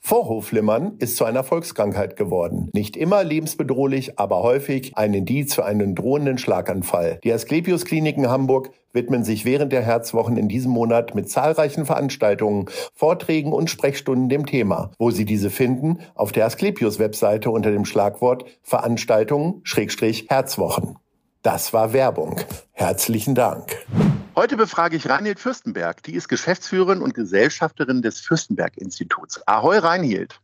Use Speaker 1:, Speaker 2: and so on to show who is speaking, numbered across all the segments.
Speaker 1: Vorhofflimmern ist zu einer Volkskrankheit geworden. Nicht immer lebensbedrohlich, aber häufig ein Indiz für einen drohenden Schlaganfall. Die Asklepios Kliniken Hamburg widmen sich während der Herzwochen in diesem Monat mit zahlreichen Veranstaltungen, Vorträgen und Sprechstunden dem Thema. Wo Sie diese finden? Auf der Asklepios Webseite unter dem Schlagwort Veranstaltungen Herzwochen. Das war Werbung. Herzlichen Dank. Heute befrage ich Reinhild Fürstenberg. Die ist Geschäftsführerin und Gesellschafterin des Fürstenberg-Instituts. Ahoi, Reinhild.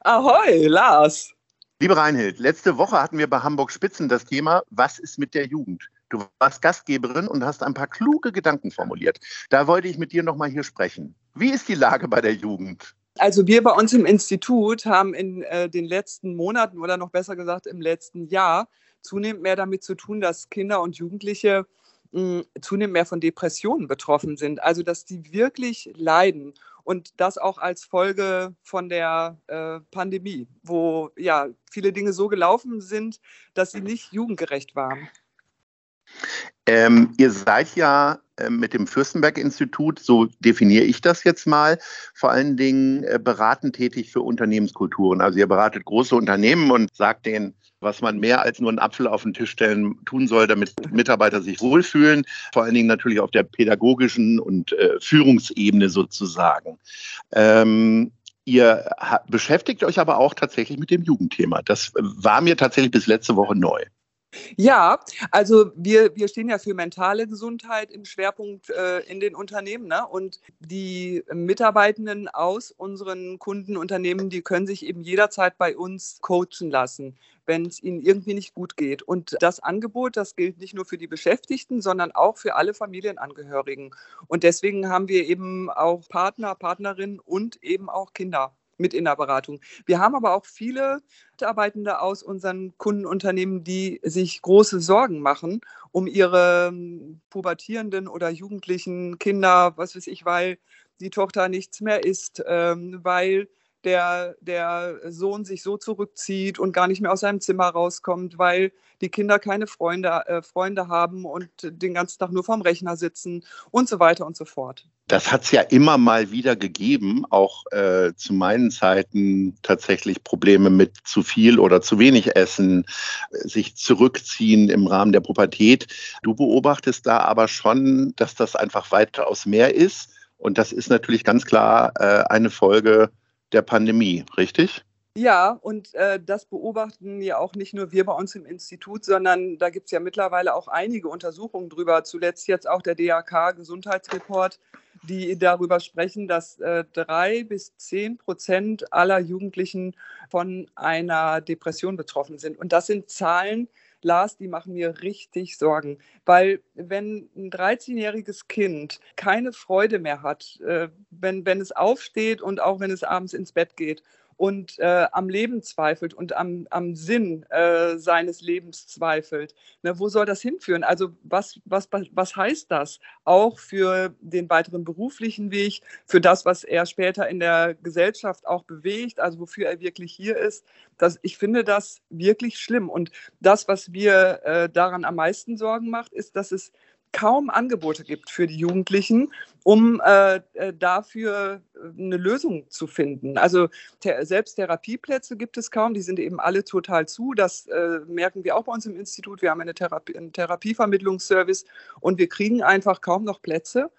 Speaker 2: Ahoi, Lars.
Speaker 1: Liebe Reinhild, letzte Woche hatten wir bei Hamburg Spitzen das Thema, was ist mit der Jugend? Du warst Gastgeberin und hast ein paar kluge Gedanken formuliert. Da wollte ich mit dir nochmal hier sprechen. Wie ist die Lage bei der Jugend?
Speaker 2: Also wir bei uns im Institut haben in äh, den letzten Monaten oder noch besser gesagt im letzten Jahr zunehmend mehr damit zu tun, dass Kinder und Jugendliche zunehmend mehr von Depressionen betroffen sind. Also dass die wirklich leiden und das auch als Folge von der äh, Pandemie, wo ja viele Dinge so gelaufen sind, dass sie nicht jugendgerecht waren.
Speaker 1: Ähm, ihr seid ja äh, mit dem Fürstenberg-Institut, so definiere ich das jetzt mal, vor allen Dingen äh, beratend tätig für Unternehmenskulturen. Also ihr beratet große Unternehmen und sagt denen, was man mehr als nur einen Apfel auf den Tisch stellen tun soll, damit Mitarbeiter sich wohlfühlen, vor allen Dingen natürlich auf der pädagogischen und äh, Führungsebene sozusagen. Ähm, ihr beschäftigt euch aber auch tatsächlich mit dem Jugendthema. Das war mir tatsächlich bis letzte Woche neu.
Speaker 2: Ja, also wir, wir stehen ja für mentale Gesundheit im Schwerpunkt äh, in den Unternehmen. Ne? Und die Mitarbeitenden aus unseren Kundenunternehmen, die können sich eben jederzeit bei uns coachen lassen, wenn es ihnen irgendwie nicht gut geht. Und das Angebot, das gilt nicht nur für die Beschäftigten, sondern auch für alle Familienangehörigen. Und deswegen haben wir eben auch Partner, Partnerinnen und eben auch Kinder mit in der Beratung. Wir haben aber auch viele Mitarbeitende aus unseren Kundenunternehmen, die sich große Sorgen machen um ihre ähm, pubertierenden oder jugendlichen Kinder, was weiß ich, weil die Tochter nichts mehr isst, ähm, weil der, der Sohn sich so zurückzieht und gar nicht mehr aus seinem Zimmer rauskommt, weil die Kinder keine Freunde, äh, Freunde haben und den ganzen Tag nur vorm Rechner sitzen und so weiter und so fort.
Speaker 1: Das hat es ja immer mal wieder gegeben, auch äh, zu meinen Zeiten tatsächlich Probleme mit zu viel oder zu wenig Essen, sich zurückziehen im Rahmen der Pubertät. Du beobachtest da aber schon, dass das einfach weitaus mehr ist. Und das ist natürlich ganz klar äh, eine Folge der Pandemie, richtig?
Speaker 2: Ja, und äh, das beobachten ja auch nicht nur wir bei uns im Institut, sondern da gibt es ja mittlerweile auch einige Untersuchungen drüber. Zuletzt jetzt auch der DAK Gesundheitsreport, die darüber sprechen, dass äh, drei bis zehn Prozent aller Jugendlichen von einer Depression betroffen sind. Und das sind Zahlen, Lars, die machen mir richtig Sorgen. Weil wenn ein 13-jähriges Kind keine Freude mehr hat, äh, wenn, wenn es aufsteht und auch wenn es abends ins Bett geht und äh, am Leben zweifelt und am, am Sinn äh, seines Lebens zweifelt. Ne, wo soll das hinführen? Also was, was, was heißt das auch für den weiteren beruflichen Weg, für das, was er später in der Gesellschaft auch bewegt, also wofür er wirklich hier ist? Das, ich finde das wirklich schlimm. Und das, was mir äh, daran am meisten Sorgen macht, ist, dass es kaum Angebote gibt für die Jugendlichen, um äh, äh dafür äh, eine Lösung zu finden. Also selbst Therapieplätze gibt es kaum, die sind eben alle total zu. Das äh, merken wir auch bei uns im Institut. Wir haben eine Therapie, einen Therapievermittlungsservice und wir kriegen einfach kaum noch Plätze.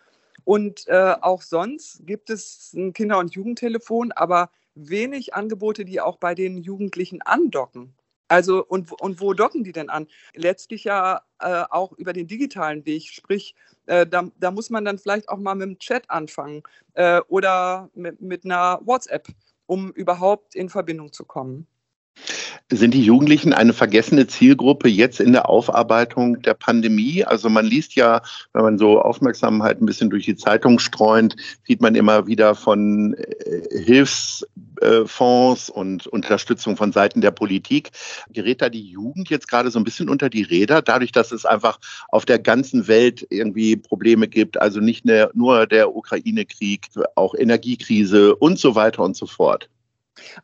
Speaker 2: Und äh, auch sonst gibt es ein Kinder- und Jugendtelefon, aber wenig Angebote, die auch bei den Jugendlichen andocken. Also, und, und wo docken die denn an? Letztlich ja äh, auch über den digitalen Weg, sprich, äh, da, da, muss man dann vielleicht auch mal mit dem Chat anfangen äh, oder mit, mit einer WhatsApp, um überhaupt in Verbindung zu kommen.
Speaker 1: Sind die Jugendlichen eine vergessene Zielgruppe jetzt in der Aufarbeitung der Pandemie? Also man liest ja, wenn man so aufmerksam halt ein bisschen durch die Zeitung streunt, sieht man immer wieder von äh, Hilfs Energiefonds und Unterstützung von Seiten der Politik. Gerät da die Jugend jetzt gerade so ein bisschen unter die Räder, dadurch, dass es einfach auf der ganzen Welt irgendwie Probleme gibt, also nicht nur der Ukraine-Krieg, auch Energiekrise und so weiter und so fort?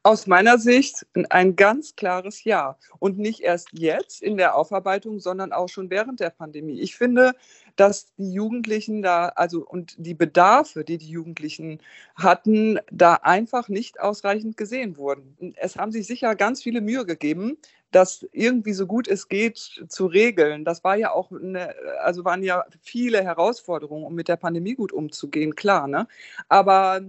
Speaker 2: Aus meiner Sicht ein ganz klares Ja. Und nicht erst jetzt in der Aufarbeitung, sondern auch schon während der Pandemie. Ich finde, dass die Jugendlichen da, also und die Bedarfe, die die Jugendlichen hatten, da einfach nicht ausreichend gesehen wurden. Es haben sich sicher ganz viele Mühe gegeben, das irgendwie so gut es geht zu regeln. Das war ja auch, eine, also waren ja viele Herausforderungen, um mit der Pandemie gut umzugehen, klar. Ne? Aber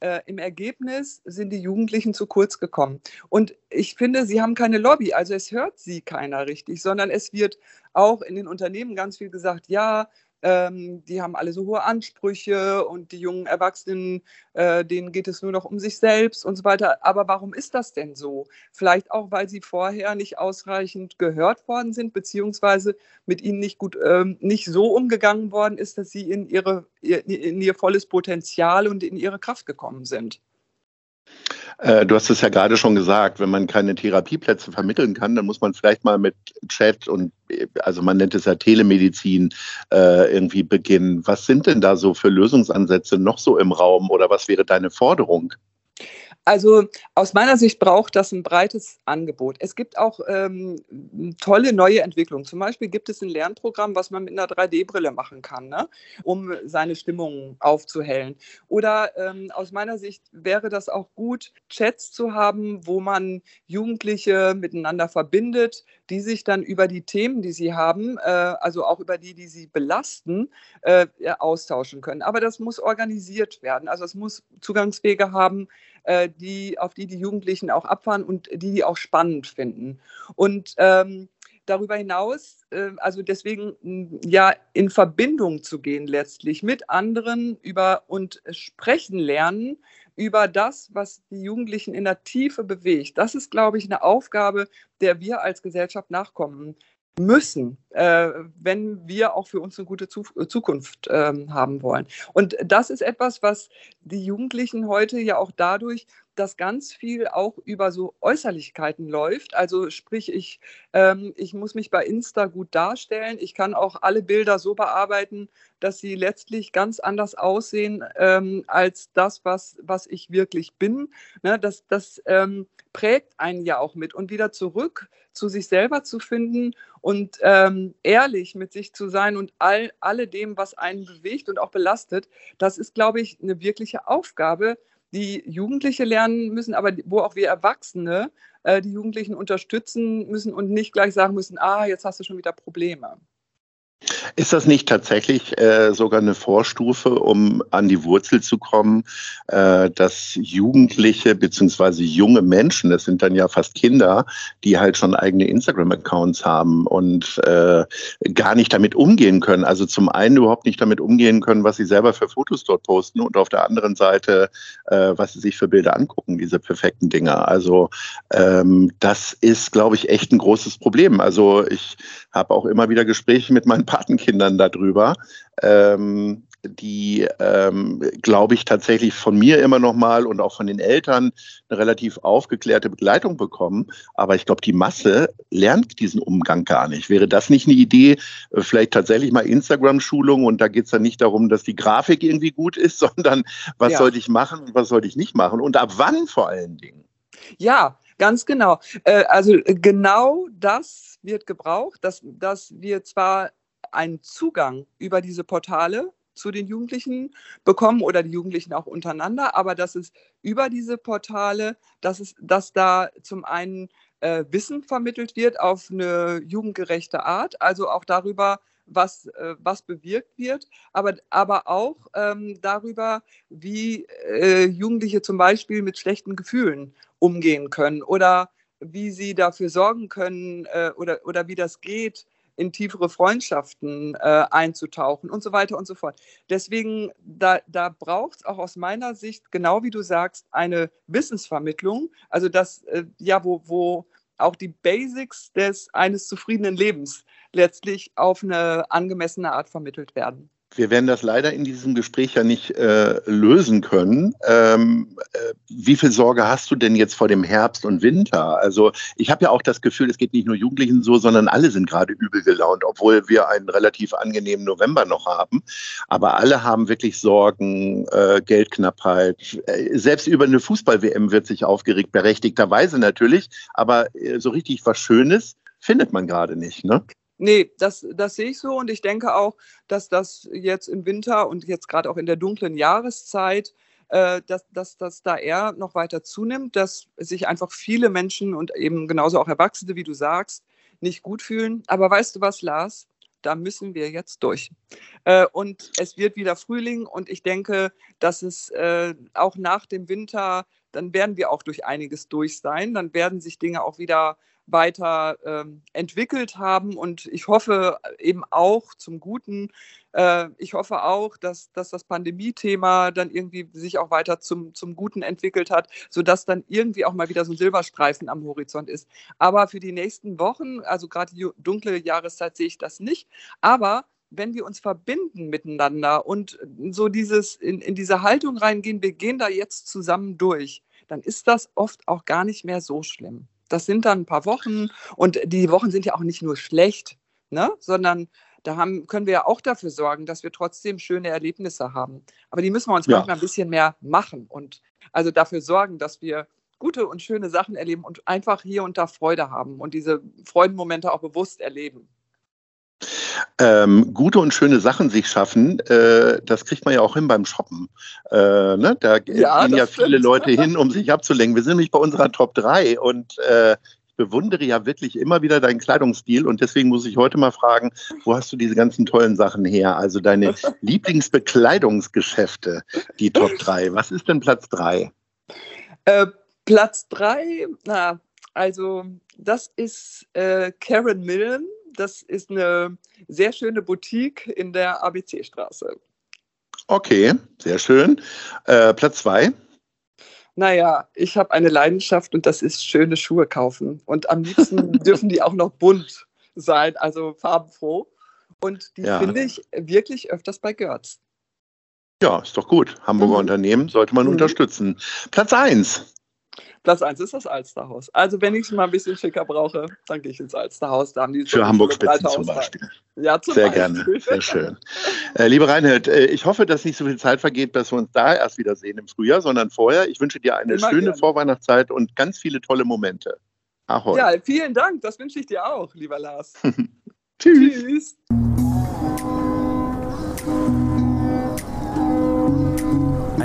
Speaker 2: äh, im Ergebnis sind die Jugendlichen zu kurz gekommen. Und ich finde, sie haben keine Lobby, also es hört sie keiner richtig, sondern es wird auch in den Unternehmen ganz viel gesagt, ja, ähm, die haben alle so hohe Ansprüche und die jungen Erwachsenen, äh, denen geht es nur noch um sich selbst und so weiter. Aber warum ist das denn so? Vielleicht auch, weil sie vorher nicht ausreichend gehört worden sind, beziehungsweise mit ihnen nicht gut, ähm, nicht so umgegangen worden ist, dass sie in, ihre, in ihr volles Potenzial und in ihre Kraft gekommen sind.
Speaker 1: Äh, du hast es ja gerade schon gesagt, wenn man keine Therapieplätze vermitteln kann, dann muss man vielleicht mal mit Chat und also man nennt es ja Telemedizin äh, irgendwie beginnen. Was sind denn da so für Lösungsansätze noch so im Raum oder was wäre deine Forderung?
Speaker 2: Also aus meiner Sicht braucht das ein breites Angebot. Es gibt auch ähm, tolle neue Entwicklungen. Zum Beispiel gibt es ein Lernprogramm, was man mit einer 3D-Brille machen kann, ne? um seine Stimmung aufzuhellen. Oder ähm, aus meiner Sicht wäre das auch gut, Chats zu haben, wo man Jugendliche miteinander verbindet, die sich dann über die Themen, die sie haben, äh, also auch über die, die sie belasten, äh, austauschen können. Aber das muss organisiert werden. Also es muss Zugangswege haben, äh, die, auf die die Jugendlichen auch abfahren und die die auch spannend finden. Und ähm, darüber hinaus, äh, also deswegen ja in Verbindung zu gehen letztlich mit anderen über und sprechen lernen über das, was die Jugendlichen in der Tiefe bewegt. Das ist, glaube ich, eine Aufgabe, der wir als Gesellschaft nachkommen müssen, wenn wir auch für uns eine gute Zu Zukunft ähm, haben wollen. Und das ist etwas, was die Jugendlichen heute ja auch dadurch, dass ganz viel auch über so Äußerlichkeiten läuft. Also sprich, ich, ähm, ich muss mich bei Insta gut darstellen. Ich kann auch alle Bilder so bearbeiten, dass sie letztlich ganz anders aussehen ähm, als das, was, was ich wirklich bin. Ne, das das ähm, prägt einen ja auch mit. Und wieder zurück zu sich selber zu finden und ähm, ehrlich mit sich zu sein und all, alle dem, was einen bewegt und auch belastet, das ist, glaube ich, eine wirkliche Aufgabe, die Jugendliche lernen müssen, aber wo auch wir Erwachsene äh, die Jugendlichen unterstützen müssen und nicht gleich sagen müssen, ah, jetzt hast du schon wieder Probleme.
Speaker 1: Ist das nicht tatsächlich äh, sogar eine Vorstufe, um an die Wurzel zu kommen, äh, dass Jugendliche bzw. junge Menschen, das sind dann ja fast Kinder, die halt schon eigene Instagram-Accounts haben und äh, gar nicht damit umgehen können. Also zum einen überhaupt nicht damit umgehen können, was sie selber für Fotos dort posten und auf der anderen Seite, äh, was sie sich für Bilder angucken, diese perfekten Dinger. Also ähm, das ist, glaube ich, echt ein großes Problem. Also ich habe auch immer wieder Gespräche mit meinen Patenkindern darüber, ähm, die, ähm, glaube ich, tatsächlich von mir immer noch mal und auch von den Eltern eine relativ aufgeklärte Begleitung bekommen. Aber ich glaube, die Masse lernt diesen Umgang gar nicht. Wäre das nicht eine Idee, äh, vielleicht tatsächlich mal Instagram-Schulung und da geht es dann nicht darum, dass die Grafik irgendwie gut ist, sondern was ja. sollte ich machen und was sollte ich nicht machen und ab wann vor allen Dingen?
Speaker 2: Ja, ganz genau. Äh, also genau das wird gebraucht, dass, dass wir zwar einen Zugang über diese Portale zu den Jugendlichen bekommen oder die Jugendlichen auch untereinander, aber dass es über diese Portale, dass, es, dass da zum einen äh, Wissen vermittelt wird auf eine jugendgerechte Art, also auch darüber, was, äh, was bewirkt wird, aber, aber auch ähm, darüber, wie äh, Jugendliche zum Beispiel mit schlechten Gefühlen umgehen können oder wie sie dafür sorgen können äh, oder, oder wie das geht, in tiefere Freundschaften äh, einzutauchen und so weiter und so fort. Deswegen, da, da braucht es auch aus meiner Sicht, genau wie du sagst, eine Wissensvermittlung, also das, äh, ja, wo, wo auch die Basics des eines zufriedenen Lebens letztlich auf eine angemessene Art vermittelt werden.
Speaker 1: Wir werden das leider in diesem Gespräch ja nicht äh, lösen können. Ähm, äh, wie viel Sorge hast du denn jetzt vor dem Herbst und Winter? Also ich habe ja auch das Gefühl, es geht nicht nur Jugendlichen so, sondern alle sind gerade übel gelaunt, obwohl wir einen relativ angenehmen November noch haben. Aber alle haben wirklich Sorgen, äh, Geldknappheit. Äh, selbst über eine Fußball-WM wird sich aufgeregt, berechtigterweise natürlich. Aber äh, so richtig was Schönes findet man gerade nicht. Ne?
Speaker 2: Nee, das, das sehe ich so und ich denke auch, dass das jetzt im Winter und jetzt gerade auch in der dunklen Jahreszeit, äh, dass, dass das da eher noch weiter zunimmt, dass sich einfach viele Menschen und eben genauso auch Erwachsene, wie du sagst, nicht gut fühlen. Aber weißt du was, Lars? Da müssen wir jetzt durch. Äh, und es wird wieder Frühling und ich denke, dass es äh, auch nach dem Winter, dann werden wir auch durch einiges durch sein. Dann werden sich Dinge auch wieder weiter ähm, entwickelt haben. Und ich hoffe eben auch zum Guten, äh, ich hoffe auch, dass, dass das Pandemie-Thema dann irgendwie sich auch weiter zum, zum Guten entwickelt hat, sodass dann irgendwie auch mal wieder so ein Silberstreifen am Horizont ist. Aber für die nächsten Wochen, also gerade die dunkle Jahreszeit, sehe ich das nicht. Aber wenn wir uns verbinden miteinander und so dieses in, in diese Haltung reingehen, wir gehen da jetzt zusammen durch, dann ist das oft auch gar nicht mehr so schlimm. Das sind dann ein paar Wochen und die Wochen sind ja auch nicht nur schlecht, ne? sondern da haben, können wir ja auch dafür sorgen, dass wir trotzdem schöne Erlebnisse haben. Aber die müssen wir uns ja. manchmal ein bisschen mehr machen und also dafür sorgen, dass wir gute und schöne Sachen erleben und einfach hier und da Freude haben und diese Freudenmomente auch bewusst erleben
Speaker 1: ähm, gute und schöne Sachen sich schaffen, äh, das kriegt man ja auch hin beim Shoppen. Äh, ne? Da ja, gehen ja viele stimmt. Leute hin, um sich abzulenken. Wir sind nämlich bei unserer Top 3 und äh, ich bewundere ja wirklich immer wieder deinen Kleidungsstil und deswegen muss ich heute mal fragen, wo hast du diese ganzen tollen Sachen her? Also deine Lieblingsbekleidungsgeschäfte, die Top 3. Was ist denn Platz 3?
Speaker 2: Äh, Platz 3, na, also das ist äh, Karen Millen das ist eine sehr schöne Boutique in der ABC-Straße.
Speaker 1: Okay, sehr schön. Äh, Platz zwei.
Speaker 2: Naja, ich habe eine Leidenschaft und das ist schöne Schuhe kaufen. Und am liebsten dürfen die auch noch bunt sein, also farbenfroh. Und die ja. finde ich wirklich öfters bei Görz.
Speaker 1: Ja, ist doch gut. Hamburger mhm. Unternehmen sollte man mhm. unterstützen. Platz 1.
Speaker 2: Platz 1 ist das Alsterhaus. Also wenn ich es mal ein bisschen schicker brauche, dann gehe ich ins Alsterhaus. Da haben die
Speaker 1: Für Hamburg-Spitzen zum Beispiel. Ja, zum Sehr Beispiel. gerne, sehr schön. Äh, liebe Reinhold, äh, ich hoffe, dass nicht so viel Zeit vergeht, dass wir uns da erst wiedersehen im Frühjahr, sondern vorher. Ich wünsche dir eine Immer schöne gerne. Vorweihnachtszeit und ganz viele tolle Momente.
Speaker 2: Ahoi. Ja, vielen Dank. Das wünsche ich dir auch, lieber Lars. Tschüss. Tschüss.